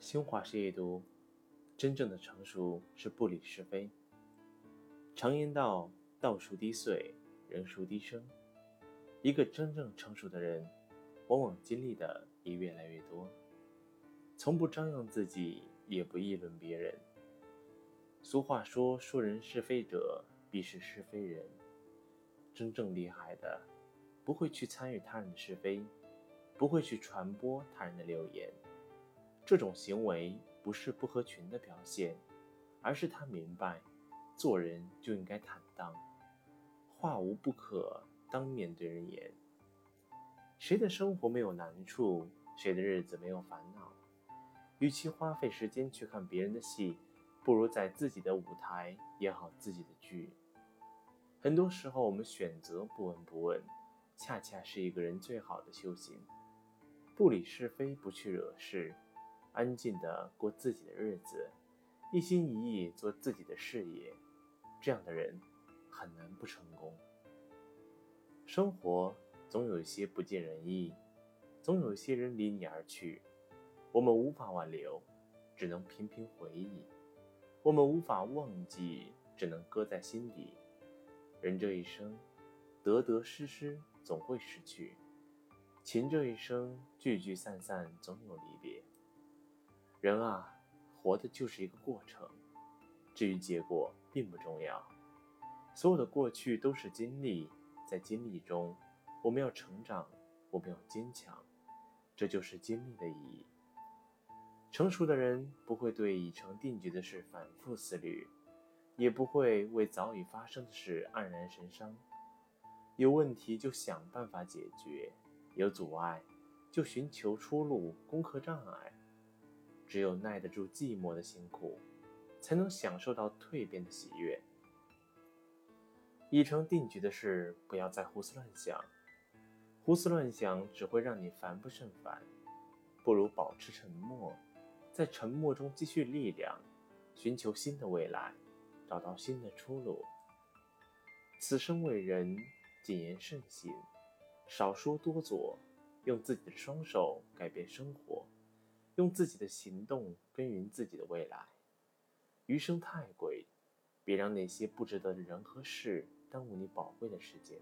新华社阅读：真正的成熟是不理是非。常言道：“道熟低碎，人熟低声。”一个真正成熟的人，往往经历的也越来越多，从不张扬自己，也不议论别人。俗话说：“说人是非者，必是是非人。”真正厉害的，不会去参与他人的是非，不会去传播他人的流言。这种行为不是不合群的表现，而是他明白，做人就应该坦荡，话无不可当面对人言。谁的生活没有难处，谁的日子没有烦恼？与其花费时间去看别人的戏，不如在自己的舞台演好自己的剧。很多时候，我们选择不闻不问，恰恰是一个人最好的修行。不理是非，不去惹事。安静的过自己的日子，一心一意做自己的事业，这样的人很难不成功。生活总有一些不尽人意，总有一些人离你而去，我们无法挽留，只能频频回忆；我们无法忘记，只能搁在心底。人这一生，得得失失总会失去；情这一生，聚聚散散总有离别。人啊，活的就是一个过程，至于结果并不重要。所有的过去都是经历，在经历中，我们要成长，我们要坚强，这就是经历的意义。成熟的人不会对已成定局的事反复思虑，也不会为早已发生的事黯然神伤。有问题就想办法解决，有阻碍就寻求出路，攻克障碍。只有耐得住寂寞的辛苦，才能享受到蜕变的喜悦。已成定局的事，不要再胡思乱想。胡思乱想只会让你烦不胜烦，不如保持沉默，在沉默中积蓄力量，寻求新的未来，找到新的出路。此生为人，谨言慎行，少说多做，用自己的双手改变生活。用自己的行动耕耘自己的未来。余生太贵，别让那些不值得的人和事耽误你宝贵的时间。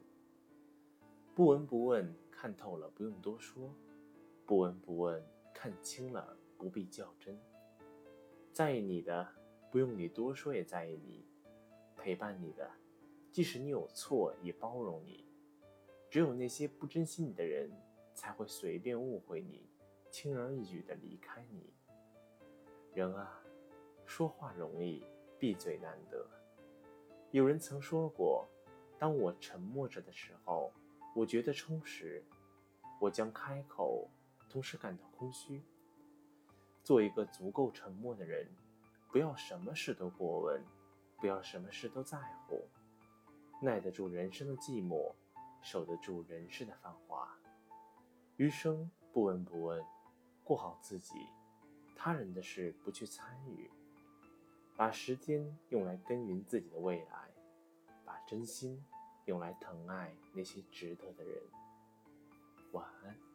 不闻不问，看透了不用多说；不闻不问，看清了不必较真。在意你的，不用你多说也在意你；陪伴你的，即使你有错也包容你。只有那些不珍惜你的人，才会随便误会你。轻而易举的离开你。人啊，说话容易，闭嘴难得。有人曾说过：“当我沉默着的时候，我觉得充实；我将开口，同时感到空虚。”做一个足够沉默的人，不要什么事都过问，不要什么事都在乎，耐得住人生的寂寞，守得住人世的繁华。余生不闻不问。过好自己，他人的事不去参与，把时间用来耕耘自己的未来，把真心用来疼爱那些值得的人。晚安。